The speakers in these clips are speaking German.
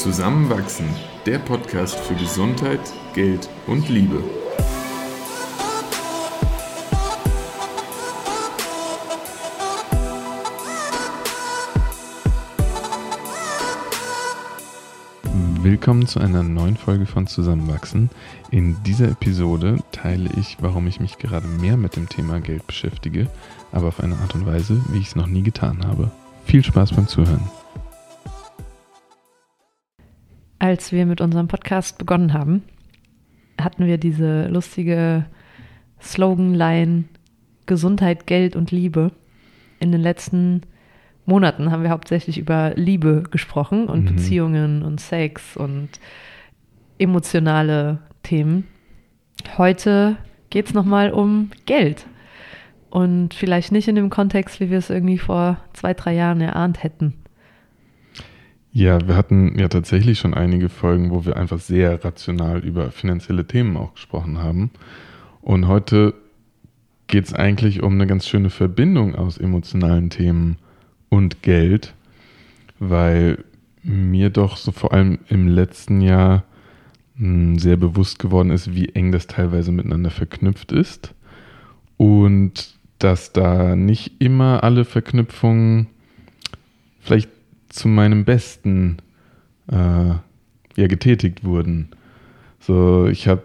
Zusammenwachsen, der Podcast für Gesundheit, Geld und Liebe. Willkommen zu einer neuen Folge von Zusammenwachsen. In dieser Episode teile ich, warum ich mich gerade mehr mit dem Thema Geld beschäftige, aber auf eine Art und Weise, wie ich es noch nie getan habe. Viel Spaß beim Zuhören. Als wir mit unserem Podcast begonnen haben, hatten wir diese lustige Sloganline Gesundheit, Geld und Liebe. In den letzten Monaten haben wir hauptsächlich über Liebe gesprochen und mhm. Beziehungen und Sex und emotionale Themen. Heute geht es nochmal um Geld. Und vielleicht nicht in dem Kontext, wie wir es irgendwie vor zwei, drei Jahren erahnt hätten. Ja, wir hatten ja tatsächlich schon einige Folgen, wo wir einfach sehr rational über finanzielle Themen auch gesprochen haben. Und heute geht es eigentlich um eine ganz schöne Verbindung aus emotionalen Themen und Geld, weil mir doch so vor allem im letzten Jahr hm, sehr bewusst geworden ist, wie eng das teilweise miteinander verknüpft ist und dass da nicht immer alle Verknüpfungen vielleicht zu meinem Besten äh, ja, getätigt wurden. So, ich habe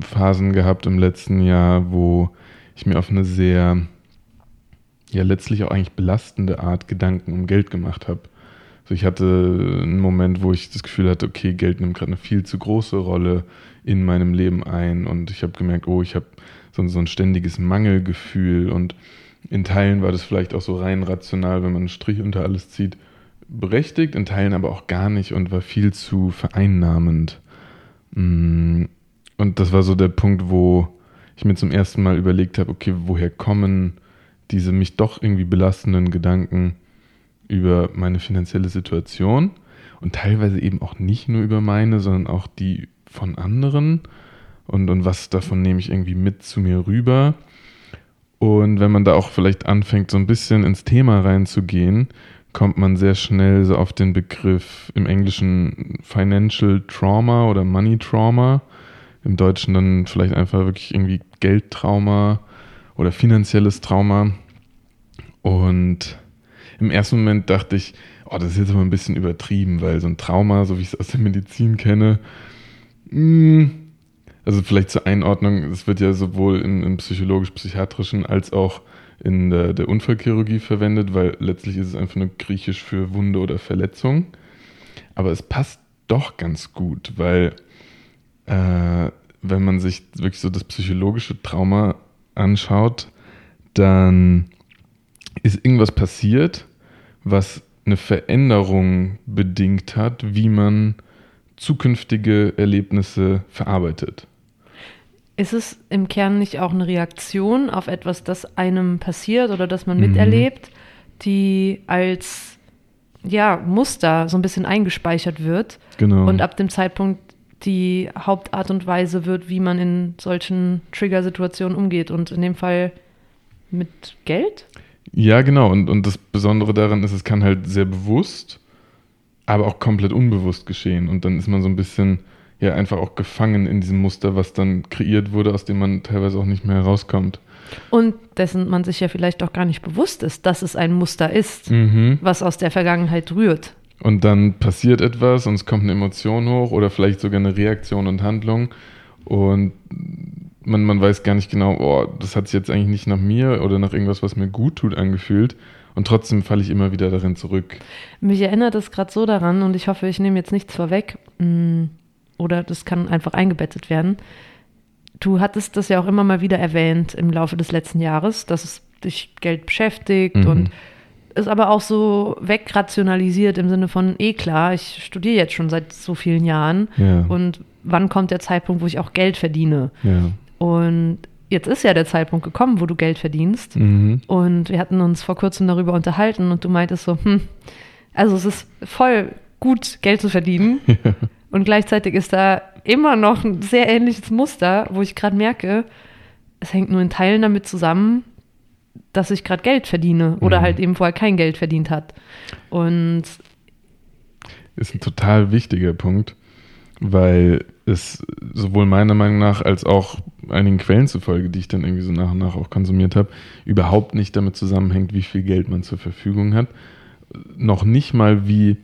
Phasen gehabt im letzten Jahr, wo ich mir auf eine sehr, ja, letztlich auch eigentlich belastende Art Gedanken um Geld gemacht habe. So, ich hatte einen Moment, wo ich das Gefühl hatte, okay, Geld nimmt gerade eine viel zu große Rolle in meinem Leben ein und ich habe gemerkt, oh, ich habe so, so ein ständiges Mangelgefühl und in Teilen war das vielleicht auch so rein rational, wenn man einen Strich unter alles zieht berechtigt, in Teilen aber auch gar nicht und war viel zu vereinnahmend. Mm, und das war so der Punkt, wo ich mir zum ersten Mal überlegt habe, okay, woher kommen diese mich doch irgendwie belastenden Gedanken über meine finanzielle Situation und teilweise eben auch nicht nur über meine, sondern auch die von anderen und, und was davon nehme ich irgendwie mit zu mir rüber. Und wenn man da auch vielleicht anfängt, so ein bisschen ins Thema reinzugehen, kommt man sehr schnell so auf den Begriff im Englischen Financial Trauma oder Money Trauma. Im Deutschen dann vielleicht einfach wirklich irgendwie Geldtrauma oder finanzielles Trauma. Und im ersten Moment dachte ich, oh, das ist jetzt aber ein bisschen übertrieben, weil so ein Trauma, so wie ich es aus der Medizin kenne, mh, hm, also vielleicht zur Einordnung, es wird ja sowohl im, im psychologisch-psychiatrischen als auch in der, der Unfallchirurgie verwendet, weil letztlich ist es einfach nur griechisch für Wunde oder Verletzung. Aber es passt doch ganz gut, weil äh, wenn man sich wirklich so das psychologische Trauma anschaut, dann ist irgendwas passiert, was eine Veränderung bedingt hat, wie man zukünftige Erlebnisse verarbeitet. Ist es im Kern nicht auch eine Reaktion auf etwas, das einem passiert oder das man mhm. miterlebt, die als ja, Muster so ein bisschen eingespeichert wird genau. und ab dem Zeitpunkt die Hauptart und Weise wird, wie man in solchen Trigger-Situationen umgeht und in dem Fall mit Geld? Ja, genau. Und, und das Besondere daran ist, es kann halt sehr bewusst, aber auch komplett unbewusst geschehen. Und dann ist man so ein bisschen ja einfach auch gefangen in diesem Muster, was dann kreiert wurde, aus dem man teilweise auch nicht mehr herauskommt. Und dessen man sich ja vielleicht auch gar nicht bewusst ist, dass es ein Muster ist, mhm. was aus der Vergangenheit rührt. Und dann passiert etwas und es kommt eine Emotion hoch oder vielleicht sogar eine Reaktion und Handlung und man, man weiß gar nicht genau, oh, das hat sich jetzt eigentlich nicht nach mir oder nach irgendwas, was mir gut tut, angefühlt. Und trotzdem falle ich immer wieder darin zurück. Mich erinnert es gerade so daran und ich hoffe, ich nehme jetzt nichts vorweg. Hm, oder das kann einfach eingebettet werden. Du hattest das ja auch immer mal wieder erwähnt im Laufe des letzten Jahres, dass es dich Geld beschäftigt mhm. und ist aber auch so wegrationalisiert im Sinne von, eh klar, ich studiere jetzt schon seit so vielen Jahren ja. und wann kommt der Zeitpunkt, wo ich auch Geld verdiene? Ja. Und jetzt ist ja der Zeitpunkt gekommen, wo du Geld verdienst. Mhm. Und wir hatten uns vor kurzem darüber unterhalten und du meintest so, hm, also es ist voll gut, Geld zu verdienen. Und gleichzeitig ist da immer noch ein sehr ähnliches Muster, wo ich gerade merke, es hängt nur in Teilen damit zusammen, dass ich gerade Geld verdiene oder mhm. halt eben vorher kein Geld verdient hat. Und ist ein total wichtiger Punkt, weil es sowohl meiner Meinung nach als auch einigen Quellen zufolge, die ich dann irgendwie so nach und nach auch konsumiert habe, überhaupt nicht damit zusammenhängt, wie viel Geld man zur Verfügung hat. Noch nicht mal, wie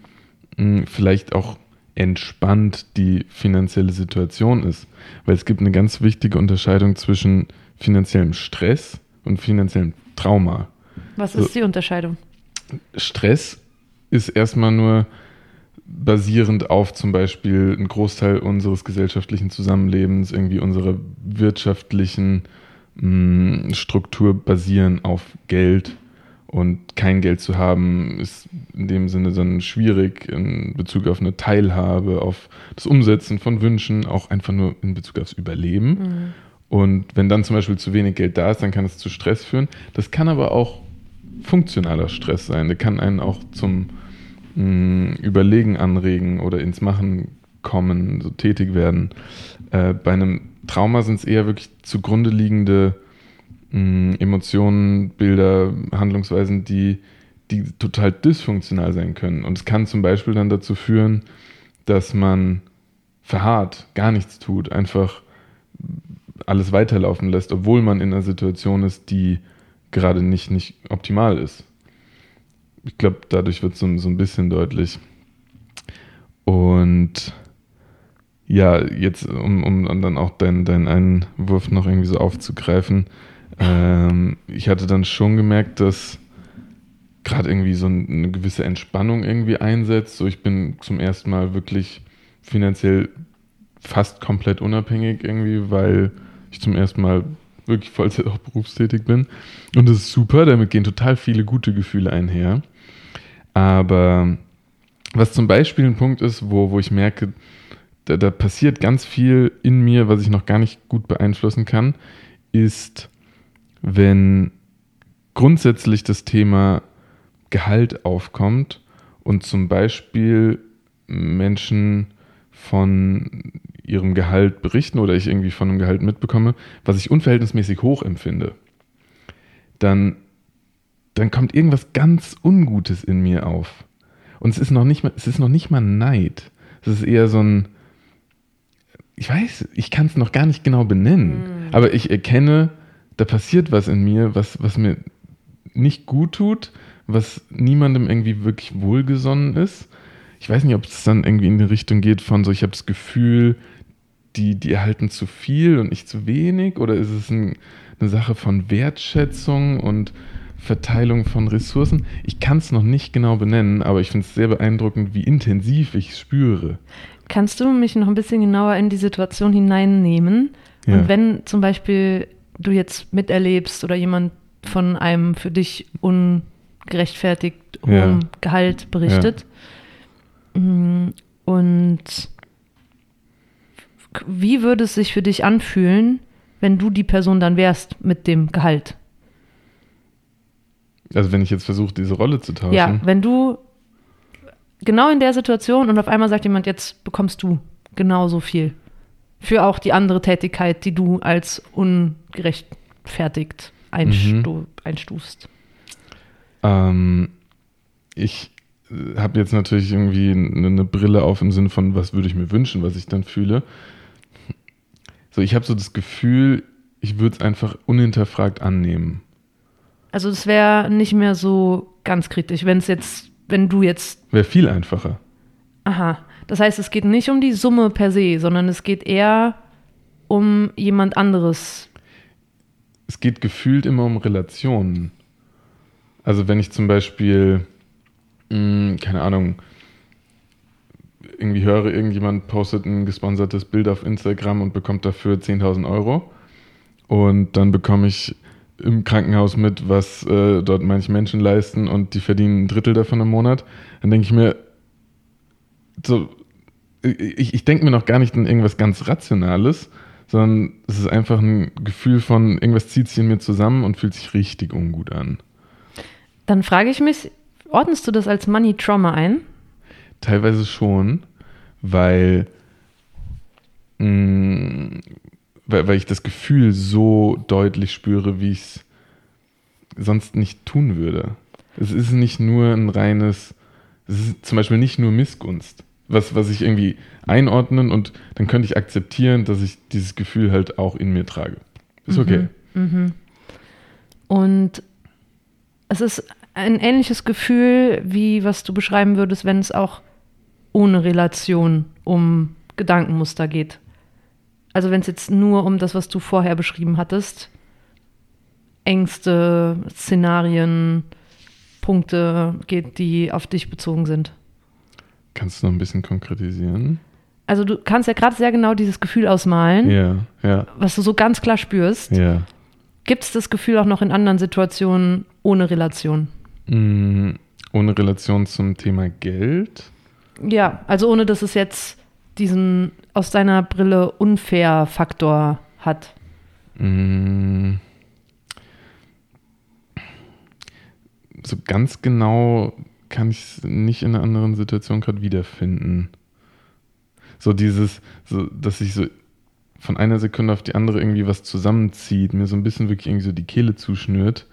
mh, hm, vielleicht auch entspannt die finanzielle Situation ist. Weil es gibt eine ganz wichtige Unterscheidung zwischen finanziellem Stress und finanziellem Trauma. Was ist die Unterscheidung? Stress ist erstmal nur basierend auf zum Beispiel einen Großteil unseres gesellschaftlichen Zusammenlebens, irgendwie unserer wirtschaftlichen mh, mm, Struktur basieren auf Geld. Und kein Geld zu haben, ist in dem Sinne dann schwierig in Bezug auf eine Teilhabe, auf das Umsetzen von Wünschen, auch einfach nur in Bezug aufs Überleben. Mhm. Und wenn dann zum Beispiel zu wenig Geld da ist, dann kann es zu Stress führen. Das kann aber auch funktionaler Stress sein. Der kann einen auch zum mh, mm, Überlegen anregen oder ins Machen kommen, so tätig werden. Äh, bei einem Trauma sind es eher wirklich zugrunde liegende mm, Emotionen, Bilder, Handlungsweisen, die, die total dysfunktional sein können. Und es kann zum Beispiel dann dazu führen, dass man verharrt, gar nichts tut, einfach alles weiterlaufen lässt, obwohl man in einer Situation ist, die gerade nicht, nicht optimal ist. Ich glaube, dadurch wird so, so ein bisschen deutlich. Und ja, jetzt, um, um dann auch deinen dein Einwurf noch irgendwie so aufzugreifen, ähm, ich hatte dann schon gemerkt, dass gerade irgendwie so eine gewisse Entspannung irgendwie einsetzt. So, ich bin zum ersten Mal wirklich finanziell fast komplett unabhängig irgendwie, weil ich zum ersten Mal wirklich Vollzeit auch berufstätig bin. Und das ist super, damit gehen total viele gute Gefühle einher. Aber was zum Beispiel ein Punkt ist, wo, wo ich merke, da, da passiert ganz viel in mir, was ich noch gar nicht gut beeinflussen kann, ist, wenn grundsätzlich das Thema Gehalt aufkommt und zum Beispiel Menschen von ihrem Gehalt berichten oder ich irgendwie von einem Gehalt mitbekomme, was ich unverhältnismäßig hoch empfinde, dann, dann kommt irgendwas ganz Ungutes in mir auf. Und es ist noch nicht mal, es ist noch nicht mal Neid. Es ist eher so ein, ich weiß, ich kann es noch gar nicht genau benennen, mhm. aber ich erkenne, da passiert was in mir, was, was mir nicht gut tut, was niemandem irgendwie wirklich wohlgesonnen ist. Ich weiß nicht, ob es dann irgendwie in die Richtung geht von so, ich habe das Gefühl, die, die erhalten zu viel und ich zu wenig? Oder ist es ein, eine Sache von Wertschätzung und Verteilung von Ressourcen? Ich kann es noch nicht genau benennen, aber ich finde es sehr beeindruckend, wie intensiv ich es spüre. Kannst du mich noch ein bisschen genauer in die Situation hineinnehmen? Ja. Und wenn zum Beispiel du jetzt miterlebst oder jemand von einem für dich ungerechtfertigt hohen ja. Gehalt berichtet ja. Mm, und wie würde es sich für dich anfühlen, wenn du die Person dann wärst mit dem Gehalt? Also wenn ich jetzt versuche, diese Rolle zu tauschen. Ja, wenn du genau in der Situation und auf einmal sagt jemand, jetzt bekommst du genauso viel. Für auch die andere Tätigkeit, die du als ungerechtfertigt einstu mhm. einstufst. Ähm, ich habe jetzt natürlich irgendwie eine Brille auf im Sinne von, was würde ich mir wünschen, was ich dann fühle. So, ich habe so das Gefühl, ich würde es einfach unhinterfragt annehmen. Also es wäre nicht mehr so ganz kritisch, wenn es jetzt, wenn du jetzt. Wäre viel einfacher. Aha. Das heißt, es geht nicht um die Summe per se, sondern es geht eher um jemand anderes. Es geht gefühlt immer um Relationen. Also wenn ich zum Beispiel, mh, hm, keine Ahnung, irgendwie höre, irgendjemand postet ein gesponsertes Bild auf Instagram und bekommt dafür 10.000 Euro. Und dann bekomme ich im Krankenhaus mit, was äh, dort manche Menschen leisten und die verdienen ein Drittel davon im Monat. Dann denke ich mir, so, ich, ich denke mir noch gar nicht an irgendwas ganz Rationales, sondern es ist einfach ein Gefühl von, irgendwas zieht sich in mir zusammen und fühlt sich richtig ungut an. Dann frage ich mich, ordnest du das als Money Trauma ein? Teilweise schon, weil, mh, mm, weil, weil ich das Gefühl so deutlich spüre, wie ich es sonst nicht tun würde. Es ist nicht nur ein reines es ist zum Beispiel nicht nur Missgunst, was, was ich irgendwie einordnen und dann könnte ich akzeptieren, dass ich dieses Gefühl halt auch in mir trage. Ist okay. Mhm. Mhm. Und es ist ein ähnliches Gefühl, wie was du beschreiben würdest, wenn es auch ohne Relation um Gedankenmuster geht. Also wenn es jetzt nur um das, was du vorher beschrieben hattest, Ängste, Szenarien, Punkte geht, die auf dich bezogen sind. Kannst du noch ein bisschen konkretisieren? Also du kannst ja gerade sehr genau dieses Gefühl ausmalen, Ja, ja, was du so ganz klar spürst. ja. Gibt es das Gefühl auch noch in anderen Situationen ohne Relation? Mm, ohne Relation zum Thema Geld? Ja, also ohne dass es jetzt diesen aus deiner Brille unfair Faktor hat. Mm. So ganz genau kann ich es nicht in einer anderen Situation gerade wiederfinden. So dieses, so, dass sich so von einer Sekunde auf die andere irgendwie was zusammenzieht, mir so ein bisschen wirklich irgendwie so die Kehle zuschnürt,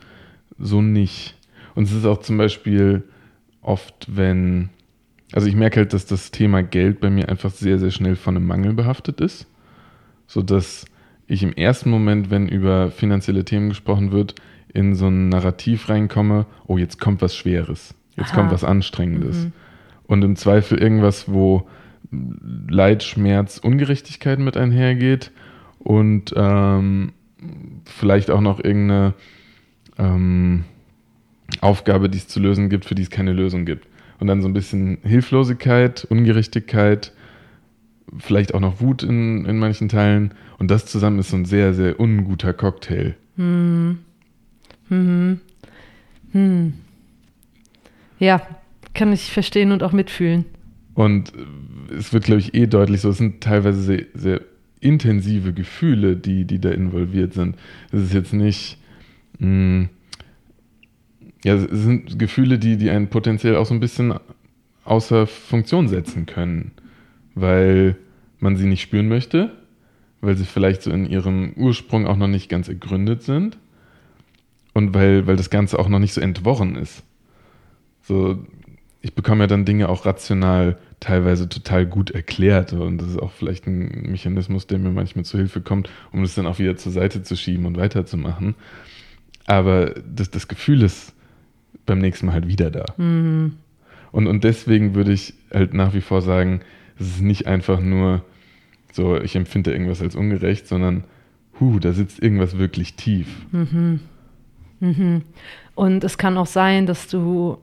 so nicht. Und es ist auch zum Beispiel oft, wenn, also ich merke halt, dass das Thema Geld bei mir einfach sehr, sehr schnell von einem Mangel behaftet ist, so dass ich im ersten Moment, wenn über finanzielle Themen gesprochen wird, in so ein Narrativ reinkomme, oh, jetzt kommt was Schweres, jetzt Aha. kommt was Anstrengendes. Mhm. Und im Zweifel irgendwas, wo Leid, Schmerz, Ungerechtigkeit mit einhergeht und ähm, vielleicht auch noch irgendeine ähm, Aufgabe, die es zu lösen gibt, für die es keine Lösung gibt. Und dann so ein bisschen Hilflosigkeit, Ungerechtigkeit, vielleicht auch noch Wut in, in manchen Teilen. Und das zusammen ist so ein sehr, sehr unguter Cocktail. Hm. Hm. Hm. Ja, kann ich verstehen und auch mitfühlen. Und äh, es wird, glaube ich, eh deutlich so, es sind teilweise sehr, sehr intensive Gefühle, die, die da involviert sind. Es ist jetzt nicht, mh, ja, es sind Gefühle, die, die einen potenziell auch so ein bisschen außer Funktion setzen können, weil man sie nicht spüren möchte, weil sie vielleicht so in ihrem Ursprung auch noch nicht ganz ergründet sind und weil, weil das Ganze auch noch nicht so entworren ist. So, ich bekomme ja dann Dinge auch rational teilweise total gut erklärt und das ist auch vielleicht ein Mechanismus, der mir manchmal zu Hilfe kommt, um das dann auch wieder zur Seite zu schieben und weiterzumachen. Aber das, das Gefühl ist beim nächsten Mal halt wieder da. Hm. Und, und deswegen würde ich halt nach wie vor sagen, es ist nicht einfach nur so, ich empfinde irgendwas als ungerecht, sondern, hu, da sitzt irgendwas wirklich tief. Mhm. Mhm. Und es kann auch sein, dass du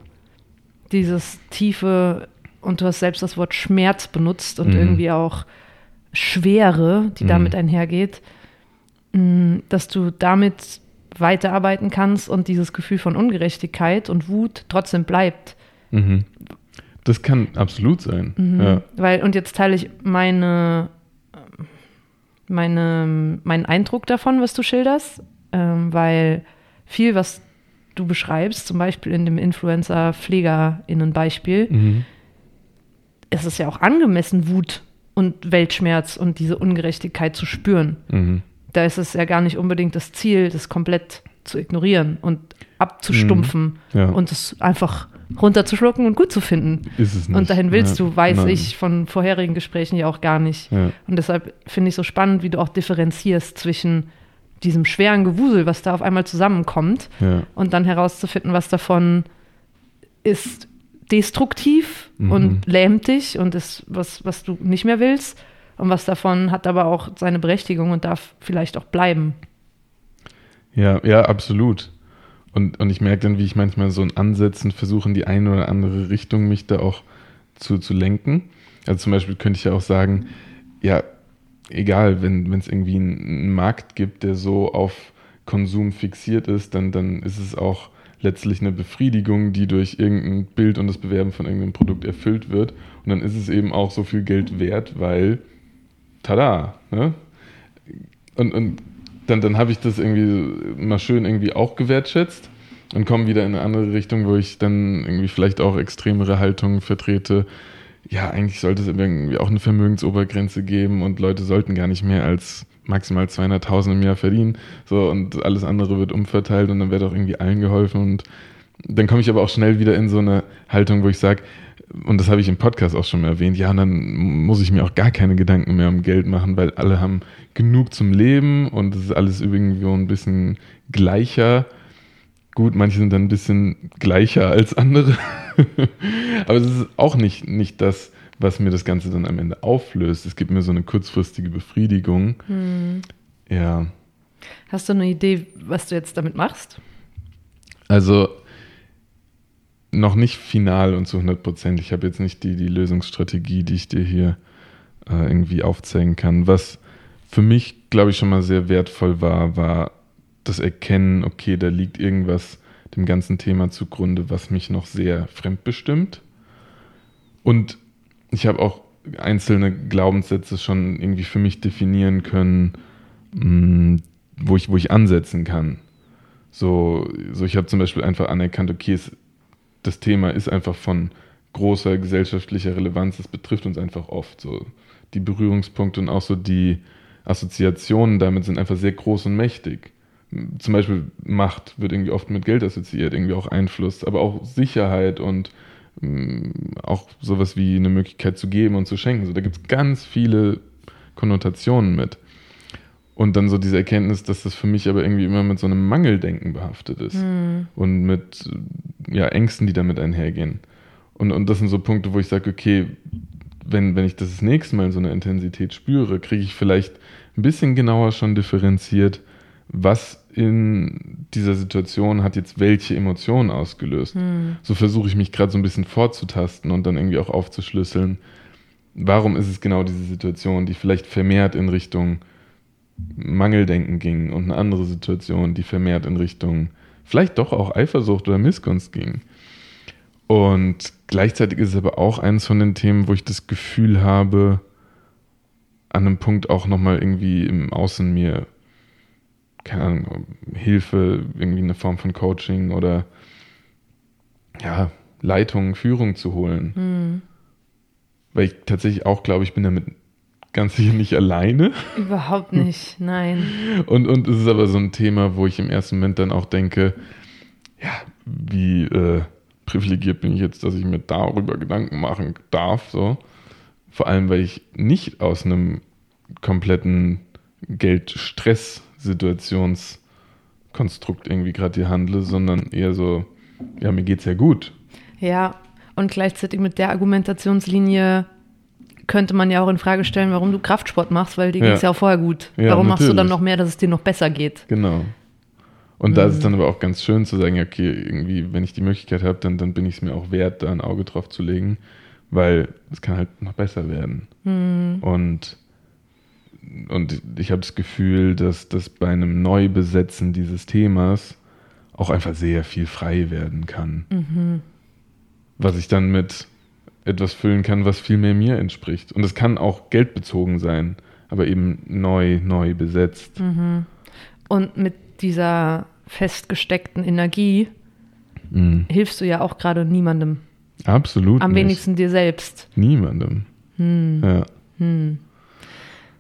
dieses tiefe, und du hast selbst das Wort Schmerz benutzt und Mhm. irgendwie auch Schwere, die Mhm. damit einhergeht, mh, dass du damit weiterarbeiten kannst und dieses Gefühl von Ungerechtigkeit und Wut trotzdem bleibt. Mhm. Das kann absolut sein. Mhm. Ja. Weil, und jetzt teile ich meine, meine, meinen Eindruck davon, was du schilderst, ähm, weil viel, was du beschreibst, zum Beispiel in dem Influencer-PflegerInnen-Beispiel, Mhm. ist es ja auch angemessen, Wut und Weltschmerz und diese Ungerechtigkeit zu spüren. Mhm. Da ist es ja gar nicht unbedingt das Ziel, das komplett zu ignorieren und abzustumpfen Ja. und es einfach runterzuschlucken und gut zu finden. ist es nicht. Und dahin willst ja. du, weiß Nein. ich von vorherigen Gesprächen ja auch gar nicht. Ja. Und deshalb finde ich so spannend, wie du auch differenzierst zwischen diesem schweren Gewusel, was da auf einmal zusammenkommt, Ja. und dann herauszufinden, was davon ist destruktiv Mhm. und lähmt dich und ist was, was du nicht mehr willst. Und was davon hat aber auch seine Berechtigung und darf vielleicht auch bleiben. Ja, ja, absolut. Und, und ich merke dann, wie ich manchmal so in Ansätzen versuche, in die eine oder andere Richtung mich da auch zu, zu lenken. Also zum Beispiel könnte ich ja auch sagen, ja, egal, wenn es irgendwie einen, einen Markt gibt, der so auf Konsum fixiert ist, dann, dann ist es auch letztlich eine Befriedigung, die durch irgendein Bild und das Bewerben von irgendeinem Produkt erfüllt wird. Und dann ist es eben auch so viel Geld wert, weil, tada, ne? Und, und dann, dann habe ich das irgendwie mal schön irgendwie auch gewertschätzt und komme wieder in eine andere Richtung, wo ich dann irgendwie vielleicht auch extremere Haltungen vertrete. Ja, eigentlich sollte es irgendwie auch eine Vermögensobergrenze geben und Leute sollten gar nicht mehr als maximal 200.000 im Jahr verdienen. So, und alles andere wird umverteilt und dann wird auch irgendwie allen geholfen und dann komme ich aber auch schnell wieder in so eine Haltung, wo ich sage, und das habe ich im Podcast auch schon mal erwähnt, ja, und dann muss ich mir auch gar keine Gedanken mehr um Geld machen, weil alle haben genug zum Leben und es ist alles irgendwie ein bisschen gleicher. Gut, manche sind dann ein bisschen gleicher als andere. Aber es ist auch nicht, nicht das, was mir das Ganze dann am Ende auflöst. Es gibt mir so eine kurzfristige Befriedigung. Hm. Ja. Hast du eine Idee, was du jetzt damit machst? Also noch nicht final und zu 100 Prozent. Ich habe jetzt nicht die, die Lösungsstrategie, die ich dir hier äh, irgendwie aufzeigen kann. Was für mich, glaube ich, schon mal sehr wertvoll war, war das Erkennen, okay, da liegt irgendwas dem ganzen Thema zugrunde, was mich noch sehr fremdbestimmt. Und ich habe auch einzelne Glaubenssätze schon irgendwie für mich definieren können, mm, wo, ich, wo ich ansetzen kann. So, so ich habe zum Beispiel einfach anerkannt, okay, es, das Thema ist einfach von großer gesellschaftlicher Relevanz, es betrifft uns einfach oft. So die Berührungspunkte und auch so die Assoziationen damit sind einfach sehr groß und mächtig. Zum Beispiel Macht wird irgendwie oft mit Geld assoziiert, irgendwie auch Einfluss, aber auch Sicherheit und mm, auch sowas wie eine Möglichkeit zu geben und zu schenken. So, da gibt es ganz viele Konnotationen mit. Und dann so diese Erkenntnis, dass das für mich aber irgendwie immer mit so einem Mangeldenken behaftet ist mhm. und mit ja, Ängsten, die damit einhergehen. Und, und das sind so Punkte, wo ich sage, okay, wenn, wenn ich das, das nächste Mal in so einer Intensität spüre, kriege ich vielleicht ein bisschen genauer schon differenziert, was in dieser Situation hat jetzt welche Emotionen ausgelöst. Mhm. So versuche ich mich gerade so ein bisschen vorzutasten und dann irgendwie auch aufzuschlüsseln, warum ist es genau diese Situation, die vielleicht vermehrt in Richtung Mangeldenken ging und eine andere Situation, die vermehrt in Richtung vielleicht doch auch Eifersucht oder Missgunst ging. Und gleichzeitig ist es aber auch eines von den Themen, wo ich das Gefühl habe, an einem Punkt auch nochmal irgendwie im Außen mir, keine Ahnung, Hilfe, irgendwie eine Form von Coaching oder ja, Leitung, Führung zu holen. Mhm. Weil ich tatsächlich auch glaube, ich bin damit ganz sicher nicht alleine. Überhaupt nicht, nein. Und, und es ist aber so ein Thema, wo ich im ersten Moment dann auch denke, ja, wie äh, privilegiert bin ich jetzt, dass ich mir darüber Gedanken machen darf, so. Vor allem, weil ich nicht aus einem kompletten Geldstress-Situationskonstrukt irgendwie gerade hier handle, sondern eher so, ja, mir geht's ja gut. Ja, und gleichzeitig mit der Argumentationslinie, könnte man ja auch in Frage stellen, warum du Kraftsport machst, weil dir ja. geht es ja auch vorher gut. Ja, warum natürlich. machst du dann noch mehr, dass es dir noch besser geht? Genau. Und da ist es mhm. dann aber auch ganz schön zu sagen, okay, irgendwie, wenn ich die Möglichkeit habe, dann, dann bin ich es mir auch wert, da ein Auge drauf zu legen, weil es kann halt noch besser werden. Mhm. Und, und ich habe das Gefühl, dass das bei einem Neubesetzen dieses Themas auch einfach sehr viel frei werden kann. Mhm. Was ich dann mit etwas füllen kann, was viel mehr mir entspricht. Und es kann auch geldbezogen sein, aber eben neu, neu besetzt. Mhm. Und mit dieser festgesteckten Energie mhm. hilfst du ja auch gerade niemandem. Absolut. Am nicht. wenigsten dir selbst. Niemandem. Hm. Ja.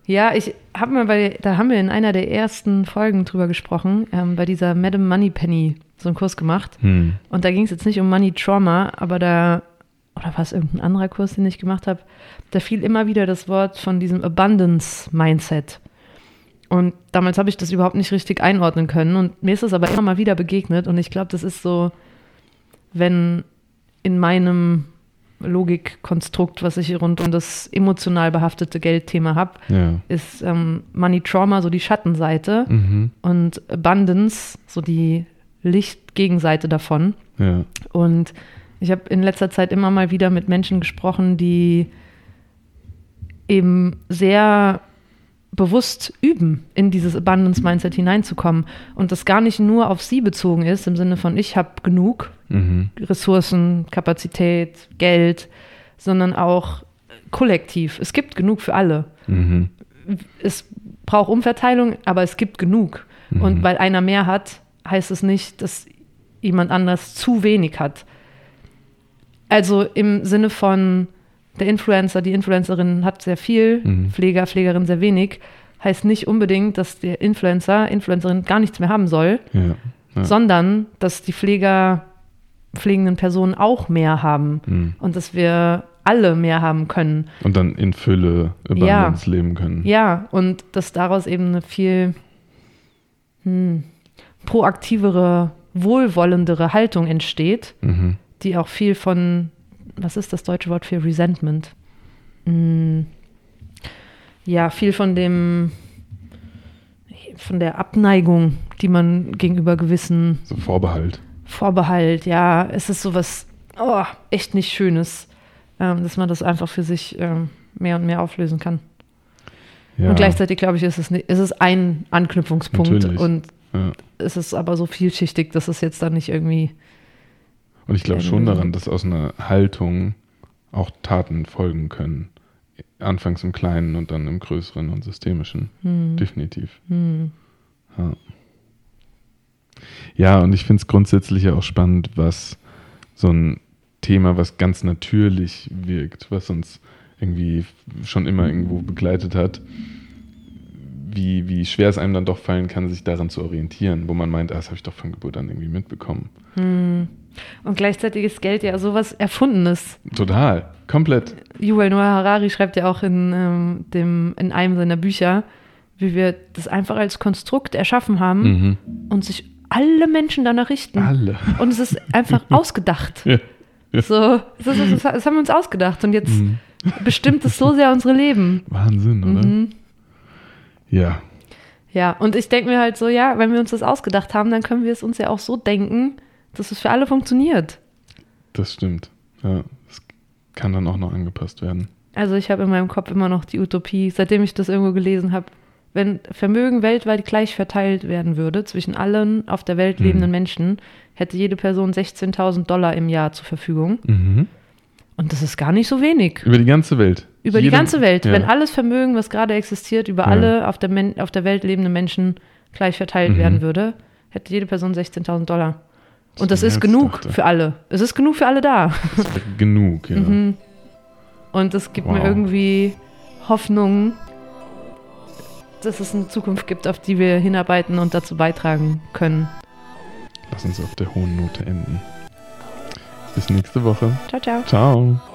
Ja, ich habe mal bei, da haben wir in einer der ersten Folgen drüber gesprochen, ähm, bei dieser Madame Moneypenny so einen Kurs gemacht. Hm. Und da ging es jetzt nicht um Money Trauma, aber da oder war es irgendein anderer Kurs, den ich gemacht habe, da fiel immer wieder das Wort von diesem Abundance-Mindset. Und damals habe ich das überhaupt nicht richtig einordnen können. Und mir ist es aber immer mal wieder begegnet. Und ich glaube, das ist so, wenn in meinem Logikkonstrukt, was ich rund um das emotional behaftete Geldthema habe, ja. ist ähm, Money Trauma so die Schattenseite mhm. und Abundance so die Lichtgegenseite davon. Ja. Und ich habe in letzter Zeit immer mal wieder mit Menschen gesprochen, die eben sehr bewusst üben, in dieses Abundance-Mindset hineinzukommen und das gar nicht nur auf sie bezogen ist, im Sinne von ich habe genug mhm. Ressourcen, Kapazität, Geld, sondern auch kollektiv. Es gibt genug für alle. Mhm. Es braucht Umverteilung, aber es gibt genug. Mhm. Und weil einer mehr hat, heißt es nicht, dass jemand anders zu wenig hat. Also im Sinne von der Influencer, die Influencerin hat sehr viel, mhm. Pfleger, Pflegerin sehr wenig, heißt nicht unbedingt, dass der Influencer, Influencerin gar nichts mehr haben soll, ja, ja. sondern dass die Pfleger pflegenden Personen auch mehr haben Mhm. und dass wir alle mehr haben können. Und dann in Fülle Ja. abundance leben können. Ja, und dass daraus eben eine viel hm, proaktivere, wohlwollendere Haltung entsteht, Mhm. die auch viel von, was ist das deutsche Wort für Resentment? Hm, ja, viel von dem, von der Abneigung, die man gegenüber gewissen So Vorbehalt. Vorbehalt, ja, es ist sowas, oh, echt nicht Schönes, ähm, dass man das einfach für sich ähm, mehr und mehr auflösen kann. Ja. Und gleichzeitig, glaube ich, ist es, nicht, ist es ein Anknüpfungspunkt Natürlich. und ja. es ist aber so vielschichtig, dass es jetzt dann nicht irgendwie, Und ich glaube schon genau. daran, dass aus einer Haltung auch Taten folgen können. Anfangs im Kleinen und dann im Größeren und Systemischen. hm, Definitiv. hm, Ja, ja und ich finde es grundsätzlich ja auch spannend, was so ein Thema, was ganz natürlich wirkt, was uns irgendwie schon immer irgendwo begleitet hat, wie, wie schwer es einem dann doch fallen kann, sich daran zu orientieren, wo man meint, ah, das habe ich doch von Geburt an irgendwie mitbekommen. hm. Und gleichzeitig ist Geld ja sowas Erfundenes. Total, komplett. Yuval Noah Harari schreibt ja auch in, ähm, dem, in einem seiner Bücher, wie wir das einfach als Konstrukt erschaffen haben Mhm. und sich alle Menschen danach richten. Alle. Und es ist einfach ausgedacht. Ja. Ja. So, das, ist, das, haben wir uns ausgedacht und jetzt Mhm. bestimmt es so sehr unsere Leben. Wahnsinn, oder? Mhm. Ja, Ja, und ich denke mir halt so, ja, wenn wir uns das ausgedacht haben, dann können wir es uns ja auch so denken, dass es für alle funktioniert. das stimmt. Ja, das kann dann auch noch angepasst werden. Also ich habe in meinem Kopf immer noch die Utopie, seitdem ich das irgendwo gelesen habe, wenn Vermögen weltweit gleich verteilt werden würde zwischen allen auf der Welt Mhm. lebenden Menschen, hätte jede Person 16.000 Dollar im Jahr zur Verfügung. Mhm. Und das ist gar nicht so wenig. Über die ganze Welt. Über die Jeder- ganze Welt. Ja. Wenn alles Vermögen, was gerade existiert, über Ja. alle auf der, auf der Welt lebenden Menschen gleich verteilt Mhm. werden würde, hätte jede Person 16.000 Dollar. Und das ist genug dachte. für alle. Es ist genug für alle da. Das genug, ja. Mhm. Und es gibt mir Wow. irgendwie Hoffnung, dass es eine Zukunft gibt, auf die wir hinarbeiten und dazu beitragen können. Lass uns auf der hohen Note enden. Bis nächste Woche. Ciao, ciao. Ciao.